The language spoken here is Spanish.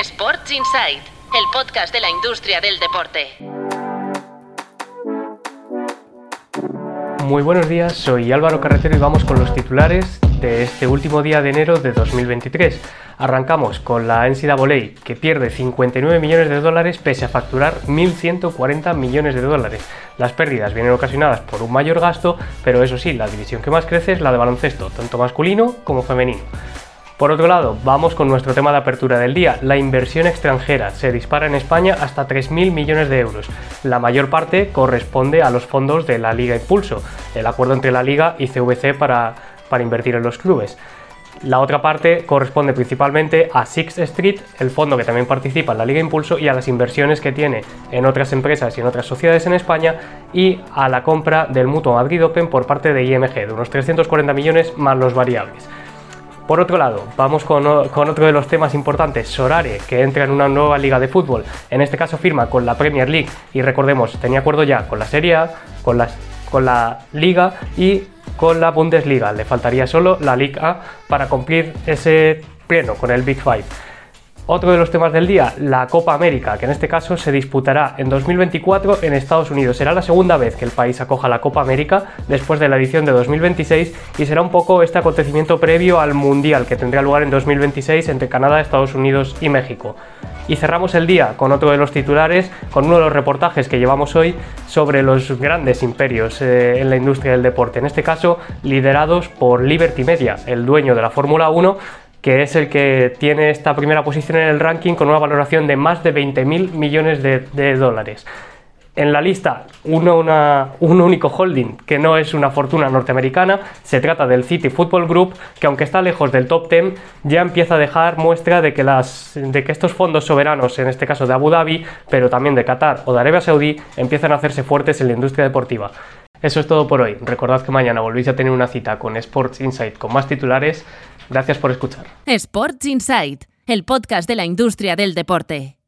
Sports Insight, el podcast de la industria del deporte. Muy buenos días, soy Álvaro Carretero y vamos con los titulares de este último día de enero de 2023. Arrancamos con la NCAA, que pierde 59 millones de dólares pese a facturar 1.140 millones de dólares. Las pérdidas vienen ocasionadas por un mayor gasto, pero eso sí, la división que más crece es la de baloncesto, tanto masculino como femenino. Por otro lado, vamos con nuestro tema de apertura del día. La inversión extranjera se dispara en España hasta 3.000 millones de euros. La mayor parte corresponde a los fondos de la Liga Impulso, el acuerdo entre la Liga y CVC para, invertir en los clubes. La otra parte corresponde principalmente a Sixth Street, el fondo que también participa en la Liga Impulso, y a las inversiones que tiene en otras empresas y en otras sociedades en España, y a la compra del Mutuo Madrid Open por parte de IMG, de unos 340 millones más los variables. Por otro lado, vamos con, otro de los temas importantes, Sorare, que entra en una nueva liga de fútbol. En este caso firma con la Premier League y recordemos, tenía acuerdo ya con la Serie A, con, con la Liga y con la Bundesliga. Le faltaría solo la Liga A para cumplir ese pleno con el Big Five. Otro de los temas del día, la Copa América, que en este caso se disputará en 2024 en Estados Unidos. Será la segunda vez que el país acoja la Copa América después de la edición de 2026 y será un poco este acontecimiento previo al Mundial que tendría lugar en 2026 entre Canadá, Estados Unidos y México. Y cerramos el día con otro de los titulares, con uno de los reportajes que llevamos hoy sobre los grandes imperios eh, en la industria del deporte, en este caso liderados por Liberty Media, el dueño de la Fórmula 1, que es el que tiene esta primera posición en el ranking con una valoración de más de 20.000 millones de, dólares. En la lista, uno, un único holding que no es una fortuna norteamericana, se trata del City Football Group, que aunque está lejos del top 10, ya empieza a dejar muestra de que, las, de que estos fondos soberanos, en este caso de Abu Dhabi, pero también de Qatar o de Arabia Saudí, empiezan a hacerse fuertes en la industria deportiva. Eso es todo por hoy. Recordad que mañana volvéis a tener una cita con Sports Insight con más titulares. Gracias por escuchar. Sports Insight, el podcast de la industria del deporte.